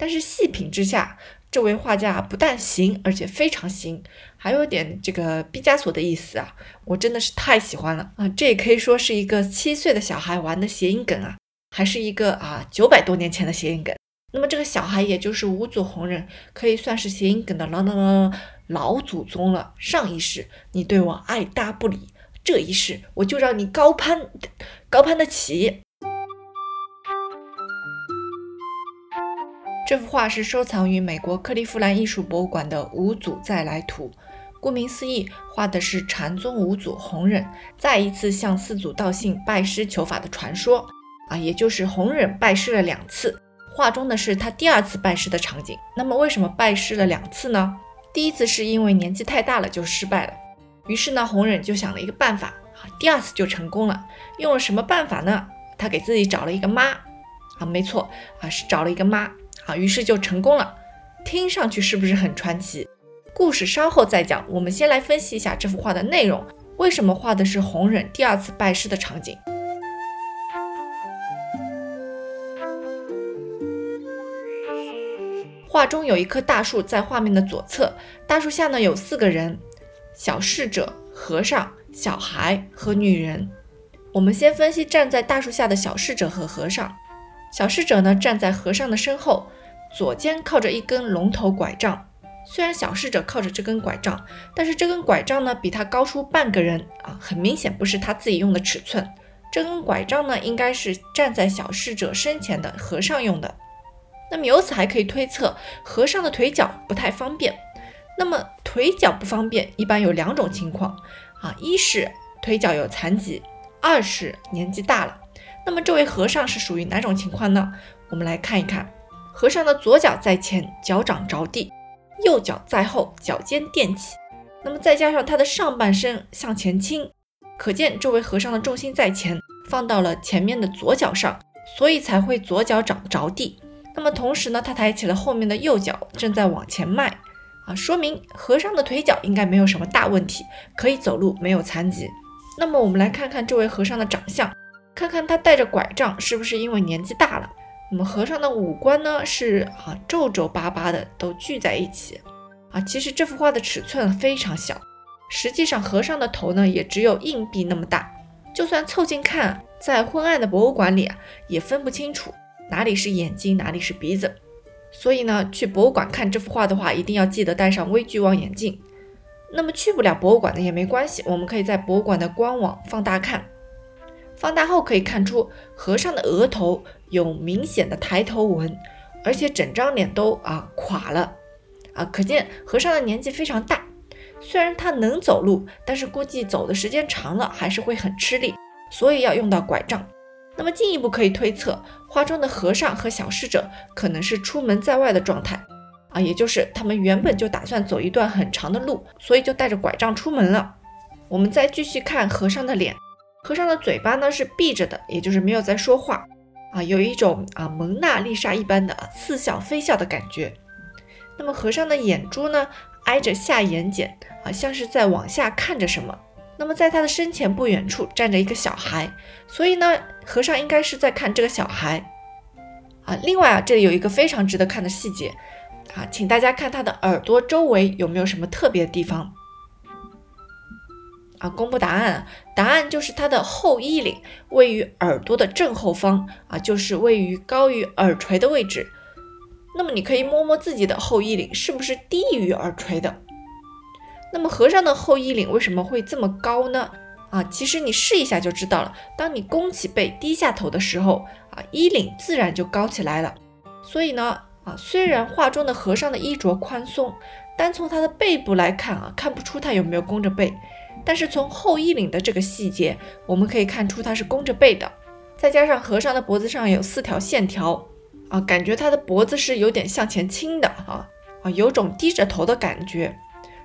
但是细品之下，这位画家不但行，而且非常行，还有点这个毕加索的意思啊！我真的是太喜欢了啊！这也可以说是一个七岁的小孩玩的谐音梗啊，还是一个啊九百多年前的谐音梗。那么这个小孩也就是五祖弘忍，可以算是谐音梗的老老老老祖宗了。上一世你对我爱搭不理，这一世我就让你高攀高攀得起。这幅画是收藏于美国克利夫兰艺术博物馆的《五祖再来图》。顾名思义，画的是禅宗五祖弘忍再一次向四祖道信拜师求法的传说啊，也就是弘忍拜师了两次。画中的是他第二次拜师的场景。那么为什么拜师了两次呢？第一次是因为年纪太大了就失败了，于是呢弘忍就想了一个办法，第二次就成功了。用了什么办法呢？他给自己找了一个妈啊，没错啊，是找了一个妈。啊，于是就成功了，听上去是不是很传奇？故事稍后再讲，我们先来分析一下这幅画的内容。为什么画的是弘忍第二次拜师的场景？画中有一棵大树在画面的左侧，大树下呢有四个人：小侍者、和尚、小孩和女人。我们先分析站在大树下的小侍者和和尚。小侍者呢站在和尚的身后。左肩靠着一根龙头拐杖，虽然小侍者靠着这根拐杖，但是这根拐杖呢比他高出半个人啊，很明显不是他自己用的尺寸。这根拐杖呢应该是站在小侍者身前的和尚用的。那么由此还可以推测，和尚的腿脚不太方便。那么腿脚不方便一般有两种情况啊，一是腿脚有残疾，二是年纪大了。那么这位和尚是属于哪种情况呢？我们来看一看。和尚的左脚在前，脚掌着地；右脚在后，脚尖垫起。那么再加上他的上半身向前倾，可见这位和尚的重心在前，放到了前面的左脚上，所以才会左脚掌着地。那么同时呢，他抬起了后面的右脚，正在往前迈啊，说明和尚的腿脚应该没有什么大问题，可以走路，没有残疾。那么我们来看看这位和尚的长相，看看他带着拐杖是不是因为年纪大了。那么和尚的五官呢是啊皱皱巴巴的都聚在一起啊，其实这幅画的尺寸非常小，实际上和尚的头呢也只有硬币那么大，就算凑近看，在昏暗的博物馆里啊也分不清楚哪里是眼睛哪里是鼻子，所以呢去博物馆看这幅画的话，一定要记得戴上微距望远镜。那么去不了博物馆的也没关系，我们可以在博物馆的官网放大看。放大后可以看出，和尚的额头有明显的抬头纹，而且整张脸都啊垮了啊，可见和尚的年纪非常大。虽然他能走路，但是估计走的时间长了还是会很吃力，所以要用到拐杖。那么进一步可以推测，画中的和尚和小侍者可能是出门在外的状态啊，也就是他们原本就打算走一段很长的路，所以就带着拐杖出门了。我们再继续看和尚的脸。和尚的嘴巴呢是闭着的，也就是没有在说话啊，有一种啊蒙娜丽莎一般的似笑非笑的感觉。那么和尚的眼珠呢挨着下眼睑啊，像是在往下看着什么。那么在他的身前不远处站着一个小孩，所以呢和尚应该是在看这个小孩啊。另外啊这里有一个非常值得看的细节啊，请大家看他的耳朵周围有没有什么特别的地方。啊，公布答案，答案就是它的后衣领位于耳朵的正后方啊，就是位于高于耳垂的位置。那么你可以摸摸自己的后衣领是不是低于耳垂的？那么和尚的后衣领为什么会这么高呢？啊，其实你试一下就知道了。当你弓起背、低下头的时候啊，衣领自然就高起来了。所以呢，啊，虽然画中的和尚的衣着宽松，单从他的背部来看啊，看不出他有没有弓着背。但是从后衣领的这个细节，我们可以看出它是弓着背的，再加上和尚的脖子上有四条线条啊，感觉他的脖子是有点向前倾的啊啊，有种低着头的感觉。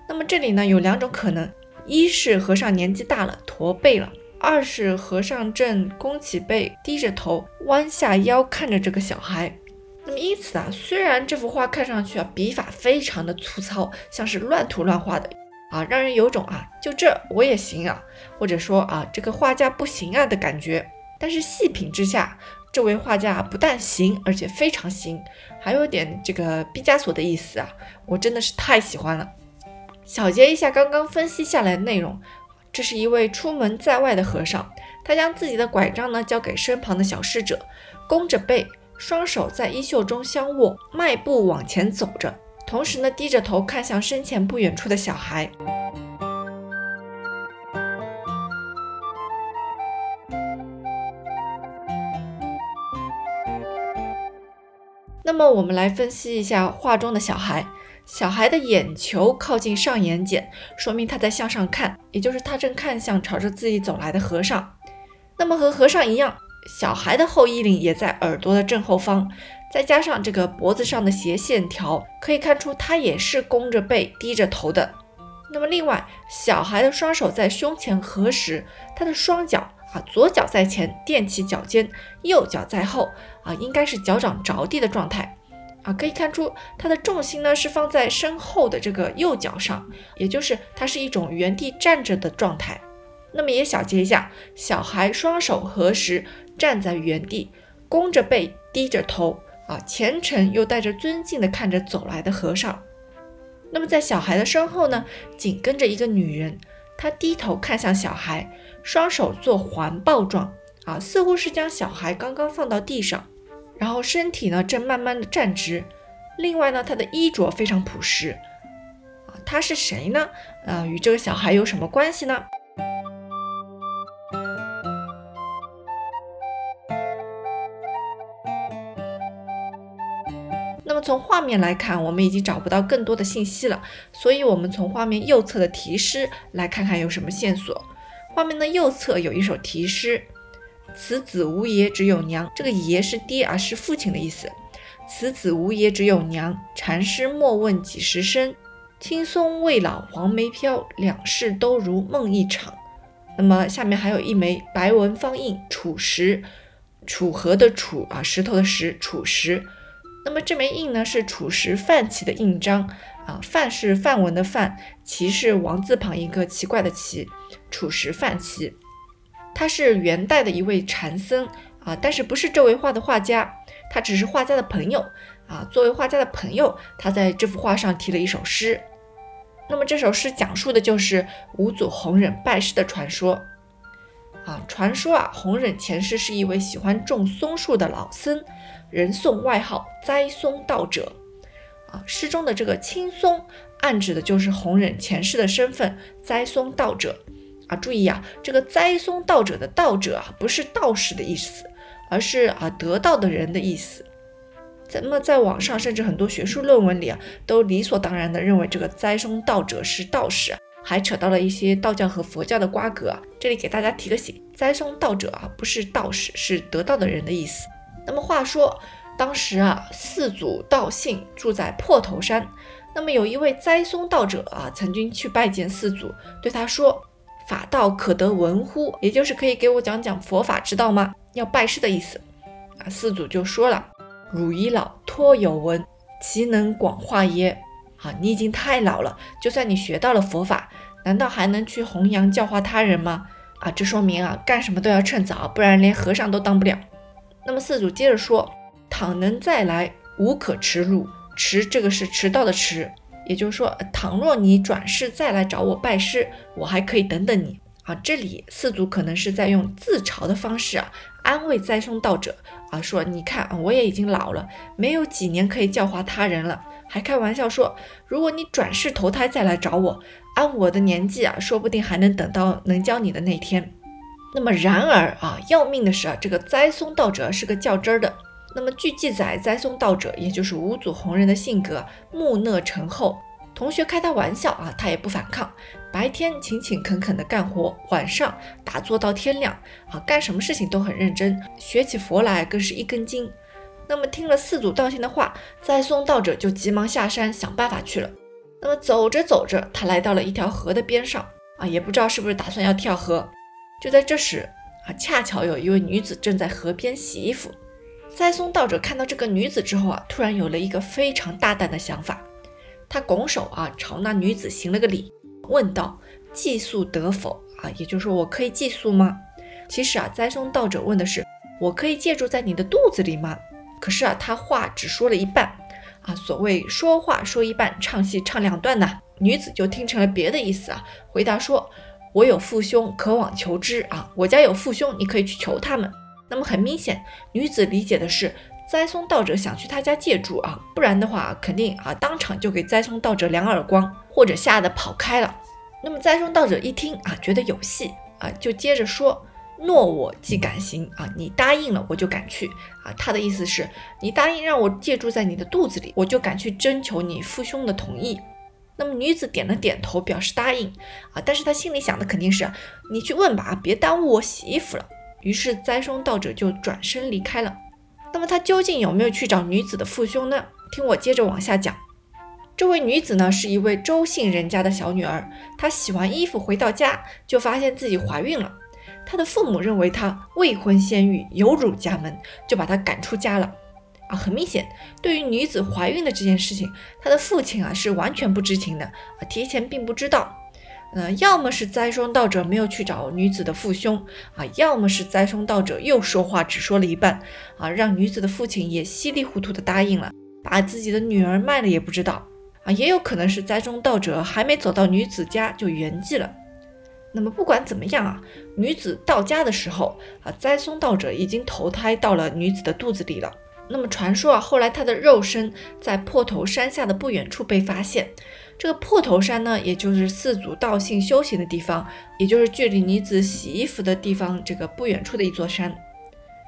那么这里呢有两种可能，一是和尚年纪大了驼背了，二是和尚正弓起背低着头弯下腰看着这个小孩。那么因此啊，虽然这幅画看上去啊笔法非常的粗糙，像是乱涂乱画的。啊，让人有种啊，就这我也行啊，或者说啊，这个画家不行啊的感觉。但是细品之下，这位画家不但行，而且非常行，还有点这个毕加索的意思啊！我真的是太喜欢了。小结一下刚刚分析下来的内容，这是一位出门在外的和尚，他将自己的拐杖呢交给身旁的小侍者，弓着背，双手在衣袖中相握，迈步往前走着，同时呢低着头看向身前不远处的小孩。那么我们来分析一下画中的小孩。小孩的眼球靠近上眼睑，说明他在向上看，也就是他正看向朝着自己走来的和尚。那么和和尚一样，小孩的后衣领也在耳朵的正后方，再加上这个脖子上的斜线条，可以看出他也是弓着背、低着头的。那么另外，小孩的双手在胸前合十，他的双脚啊，左脚在前垫起脚尖，右脚在后啊，应该是脚掌着地的状态。啊，可以看出它的重心呢是放在身后的这个右脚上，也就是它是一种原地站着的状态。那么也小结一下，小孩双手合十站在原地，弓着背，低着头，啊，虔诚又带着尊敬的看着走来的和尚。那么在小孩的身后呢，紧跟着一个女人，她低头看向小孩，双手做环抱状，啊，似乎是将小孩刚刚放到地上。然后身体呢正慢慢的站直，另外呢，他的衣着非常朴实啊，他是谁呢？啊，与这个小孩有什么关系呢？从画面来看，我们已经找不到更多的信息了，所以我们从画面右侧的题诗来看看有什么线索。画面的右侧有一首题诗。此子无爷只有娘，这个爷是爹啊，是父亲的意思。此子无爷只有娘，禅师莫问几时生。青松未老黄梅飘，两世都如梦一场。那么下面还有一枚白文方印楚石，楚河的楚啊，石头的石，楚石。那么这枚印呢是楚石范齐的印章啊，范是范文的范，齐是王字旁一个奇怪的奇，楚石范齐。他是元代的一位禅僧啊，但是不是这位画的画家，他只是画家的朋友啊。作为画家的朋友，他在这幅画上题了一首诗。那么这首诗讲述的就是五祖弘忍拜师的传说啊。传说啊，弘忍前世是一位喜欢种松树的老僧，人送外号栽松道者啊。诗中的这个青松，暗指的就是弘忍前世的身份，栽松道者。啊，注意啊，这个栽松道者的道者啊，不是道士的意思，而是啊得道的人的意思。那么在网上，甚至很多学术论文里啊，都理所当然的认为这个栽松道者是道士，还扯到了一些道教和佛教的瓜葛。这里给大家提个醒，栽松道者啊，不是道士，是得道的人的意思。那么话说，当时啊，四祖道信住在破头山，那么有一位栽松道者啊，曾经去拜见四祖，对他说。法道可得闻乎？也就是可以给我讲讲佛法之道吗？要拜师的意思啊。四祖就说了：“汝已老，托有闻，其能广化耶？”啊，你已经太老了，就算你学到了佛法，难道还能去弘扬教化他人吗？啊，这说明啊，干什么都要趁早，不然连和尚都当不了。那么四祖接着说：“倘能再来，无可迟路。迟这个是迟到的迟。”也就是说，倘若你转世再来找我拜师，我还可以等等你啊。这里四祖可能是在用自嘲的方式啊，安慰栽松道者啊，说你看我也已经老了，没有几年可以教化他人了，还开玩笑说，如果你转世投胎再来找我，按我的年纪啊，说不定还能等到能教你的那天。那么然而啊，要命的是啊，这个栽松道者是个较真儿的。那么据记载，栽松道者也就是五祖弘忍的性格木讷沉厚，同学开他玩笑啊，他也不反抗，白天勤勤恳恳的干活，晚上打坐到天亮啊，干什么事情都很认真，学起佛来更是一根筋。那么听了四祖道信的话，栽松道者就急忙下山想办法去了。那么走着走着，他来到了一条河的边上啊，也不知道是不是打算要跳河。就在这时啊，恰巧有一位女子正在河边洗衣服。栽松道者看到这个女子之后啊，突然有了一个非常大胆的想法。他拱手啊，朝那女子行了个礼，问道：“寄宿得否？”啊，也就是说，我可以寄宿吗？其实啊，栽松道者问的是我可以借住在你的肚子里吗？”可是啊，他话只说了一半啊。所谓说话说一半，唱戏唱两段呢，女子就听成了别的意思啊，回答说：“我有父兄，可往求之啊。我家有父兄，你可以去求他们。”那么很明显，女子理解的是栽松道者想去他家借住啊，不然的话肯定啊当场就给栽松道者两耳光，或者吓得跑开了。那么栽松道者一听啊，觉得有戏啊，就接着说：“诺我即敢行啊，你答应了我就敢去啊。”他的意思是，你答应让我借住在你的肚子里，我就敢去征求你父兄的同意。那么女子点了点头，表示答应啊，但是她心里想的肯定是，你去问吧，别耽误我洗衣服了。于是栽松道者就转身离开了。那么他究竟有没有去找女子的父兄呢？听我接着往下讲。这位女子呢，是一位周姓人家的小女儿。她洗完衣服回到家，就发现自己怀孕了。她的父母认为她未婚先孕，有辱家门，就把她赶出家了。啊，很明显，对于女子怀孕的这件事情，她的父亲啊是完全不知情的，啊，提前并不知道。呃，要么是栽松道者没有去找女子的父兄啊，要么是栽松道者又说话只说了一半啊，让女子的父亲也稀里糊涂的答应了，把自己的女儿卖了也不知道啊，也有可能是栽松道者还没走到女子家就圆寂了。那么不管怎么样啊，女子到家的时候啊，栽松道者已经投胎到了女子的肚子里了。那么传说啊，后来他的肉身在破头山下的不远处被发现。这个破头山呢，也就是四祖道信修行的地方，也就是距离女子洗衣服的地方这个不远处的一座山。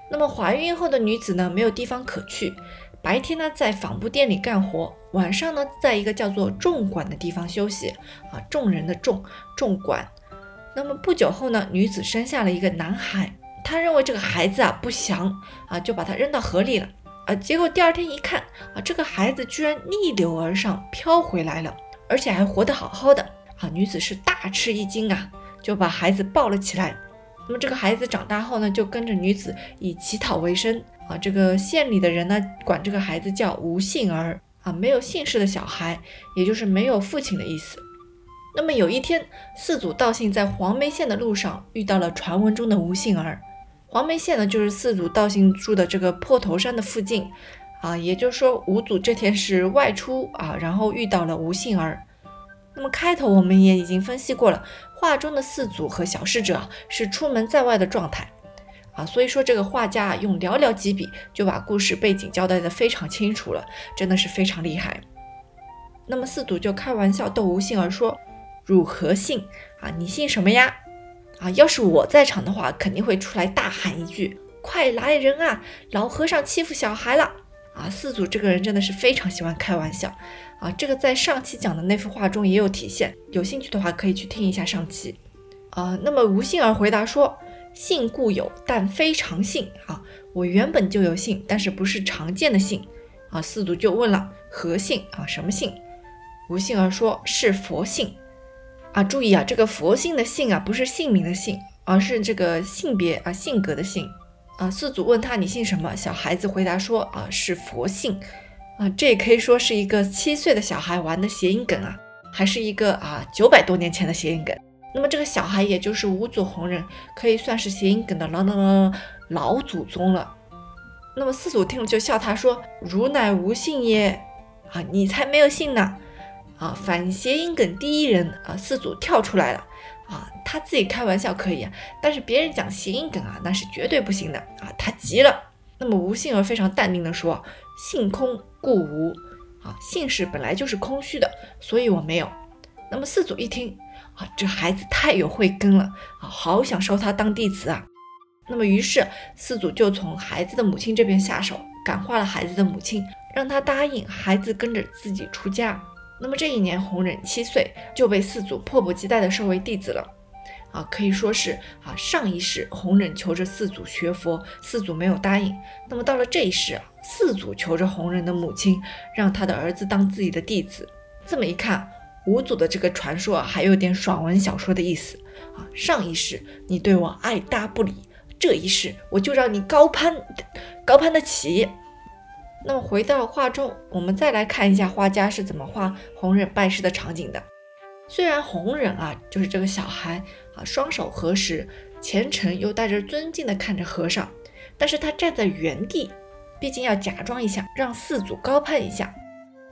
那么怀孕后的女子呢，没有地方可去，白天呢在纺布店里干活，晚上呢在一个叫做众馆的地方休息啊，众人的众众馆。那么不久后呢，女子生下了一个男孩，她认为这个孩子啊不祥啊，就把他扔到河里了啊。结果第二天一看啊，这个孩子居然逆流而上，飘回来了。而且还活得好好的啊！女子是大吃一惊啊，就把孩子抱了起来。那么这个孩子长大后呢，就跟着女子以乞讨为生啊。这个县里的人呢，管这个孩子叫无姓儿啊，没有姓氏的小孩，也就是没有父亲的意思。那么有一天，四祖道信在黄梅县的路上遇到了传闻中的无姓儿。黄梅县呢，就是四祖道信住的这个破头山的附近。啊，也就是说，五祖这天是外出啊，然后遇到了吴杏儿。那么开头我们也已经分析过了，画中的四祖和小侍者是出门在外的状态啊，所以说这个画家用寥寥几笔就把故事背景交代的非常清楚了，真的是非常厉害。那么四祖就开玩笑逗吴杏儿说：“汝何姓啊？你姓什么呀？啊，要是我在场的话，肯定会出来大喊一句：快来人啊！老和尚欺负小孩了。”啊，四祖这个人真的是非常喜欢开玩笑啊！这个在上期讲的那幅画中也有体现，有兴趣的话可以去听一下上期啊。那么吴杏儿回答说：“信固有，但非常信啊。我原本就有信，但是不是常见的信啊。”四祖就问了：“何信啊？什么信？”吴杏儿说：“是佛性啊。”注意啊，这个佛姓的姓啊，不是姓名的姓，而是这个性别啊性格的性。啊，四祖问他你姓什么？小孩子回答说啊是佛姓，啊这也可以说是一个七岁的小孩玩的谐音梗啊，还是一个啊九百多年前的谐音梗。那么这个小孩也就是五祖弘忍，可以算是谐音梗的老老老老祖宗了。那么四祖听了就笑他说：“汝乃无姓耶？啊你才没有姓呢！啊反谐音梗第一人啊四祖跳出来了。”啊，他自己开玩笑可以啊，但是别人讲谐音梗啊，那是绝对不行的啊！他急了。那么吴杏儿非常淡定地说：“性空故无。啊，姓氏本来就是空虚的，所以我没有。”那么四祖一听啊，这孩子太有慧根了啊，好想收他当弟子啊。那么于是四祖就从孩子的母亲这边下手，感化了孩子的母亲，让他答应孩子跟着自己出家。那么这一年，弘忍七岁就被四祖迫不及待地收为弟子了，啊，可以说是啊，上一世弘忍求着四祖学佛，四祖没有答应。那么到了这一世啊，四祖求着弘忍的母亲，让他的儿子当自己的弟子。这么一看，五祖的这个传说啊，还有点爽文小说的意思啊。上一世你对我爱搭不理，这一世我就让你高攀，高攀得起。那么回到画中，我们再来看一下画家是怎么画红忍拜师的场景的。虽然红忍啊，就是这个小孩啊，双手合十，虔诚又带着尊敬的看着和尚，但是他站在原地，毕竟要假装一下，让四祖高攀一下。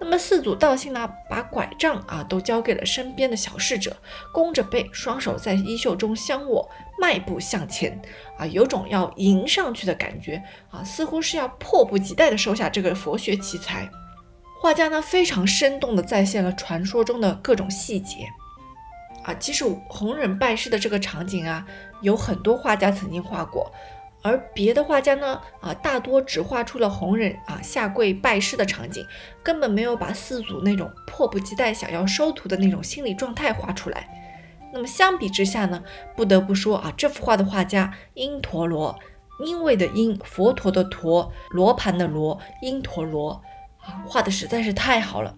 那么四祖道信呢，把拐杖啊都交给了身边的小侍者，弓着背，双手在衣袖中相握，迈步向前，啊，有种要迎上去的感觉啊，似乎是要迫不及待地收下这个佛学奇才。画家呢，非常生动地再现了传说中的各种细节。啊，其实弘忍拜师的这个场景啊，有很多画家曾经画过，而别的画家呢，啊，大多只画出了红人啊下跪拜师的场景，根本没有把四祖那种迫不及待想要收徒的那种心理状态画出来。那么相比之下呢，不得不说啊，这幅画的画家因陀罗，因为的因，佛陀的陀，罗盘的罗，因陀罗啊，画的实在是太好了。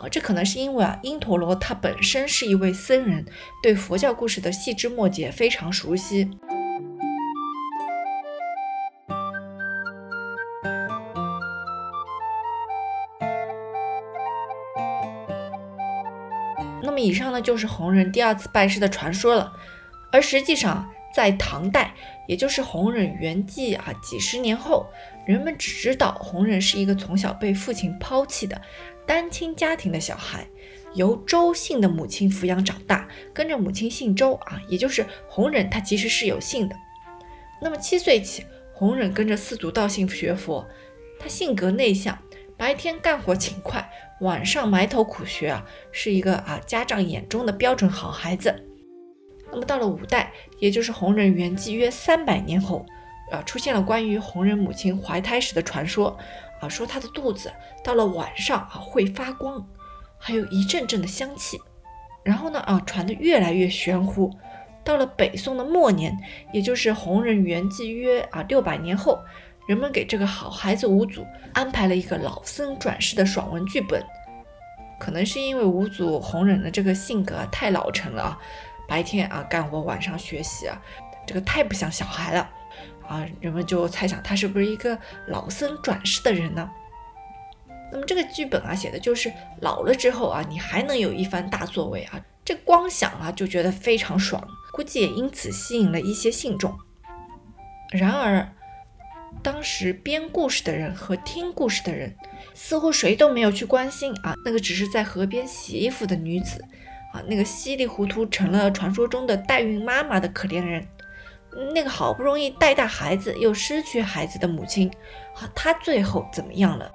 啊这可能是因为啊，因陀罗他本身是一位僧人，对佛教故事的细枝末节非常熟悉。以上呢，就是弘忍第二次拜师的传说了。而实际上，在唐代，也就是弘忍圆寂啊几十年后，人们只知道弘忍是一个从小被父亲抛弃的。单亲家庭的小孩，由周姓的母亲抚养长大，跟着母亲姓周啊，也就是弘忍，他其实是有姓的。那么七岁起，弘忍跟着四祖道信学佛，他性格内向，白天干活勤快，晚上埋头苦学啊，是一个啊家长眼中的标准好孩子。那么到了五代，也就是弘忍圆寂约三百年后，啊，出现了关于弘忍母亲怀胎时的传说。啊，说她的肚子到了晚上啊会发光，还有一阵阵的香气。然后呢啊传得越来越玄乎。到了北宋的末年，也就是弘忍圆寂约啊六百年后，人们给这个好孩子五祖安排了一个老僧转世的爽文剧本。可能是因为五祖弘忍的这个性格太老成了啊，白天啊干活，晚上学习啊，这个太不像小孩了。啊，人们就猜想他是不是一个老僧转世的人呢？那么这个剧本啊，写的就是老了之后啊，你还能有一番大作为啊，这光想啊就觉得非常爽，估计也因此吸引了一些信众。然而，当时编故事的人和听故事的人，似乎谁都没有去关心啊，那个只是在河边洗衣服的女子，啊，那个稀里糊涂成了传说中的代孕妈妈的可怜人。那个好不容易带大孩子又失去孩子的母亲，啊，她最后怎么样了？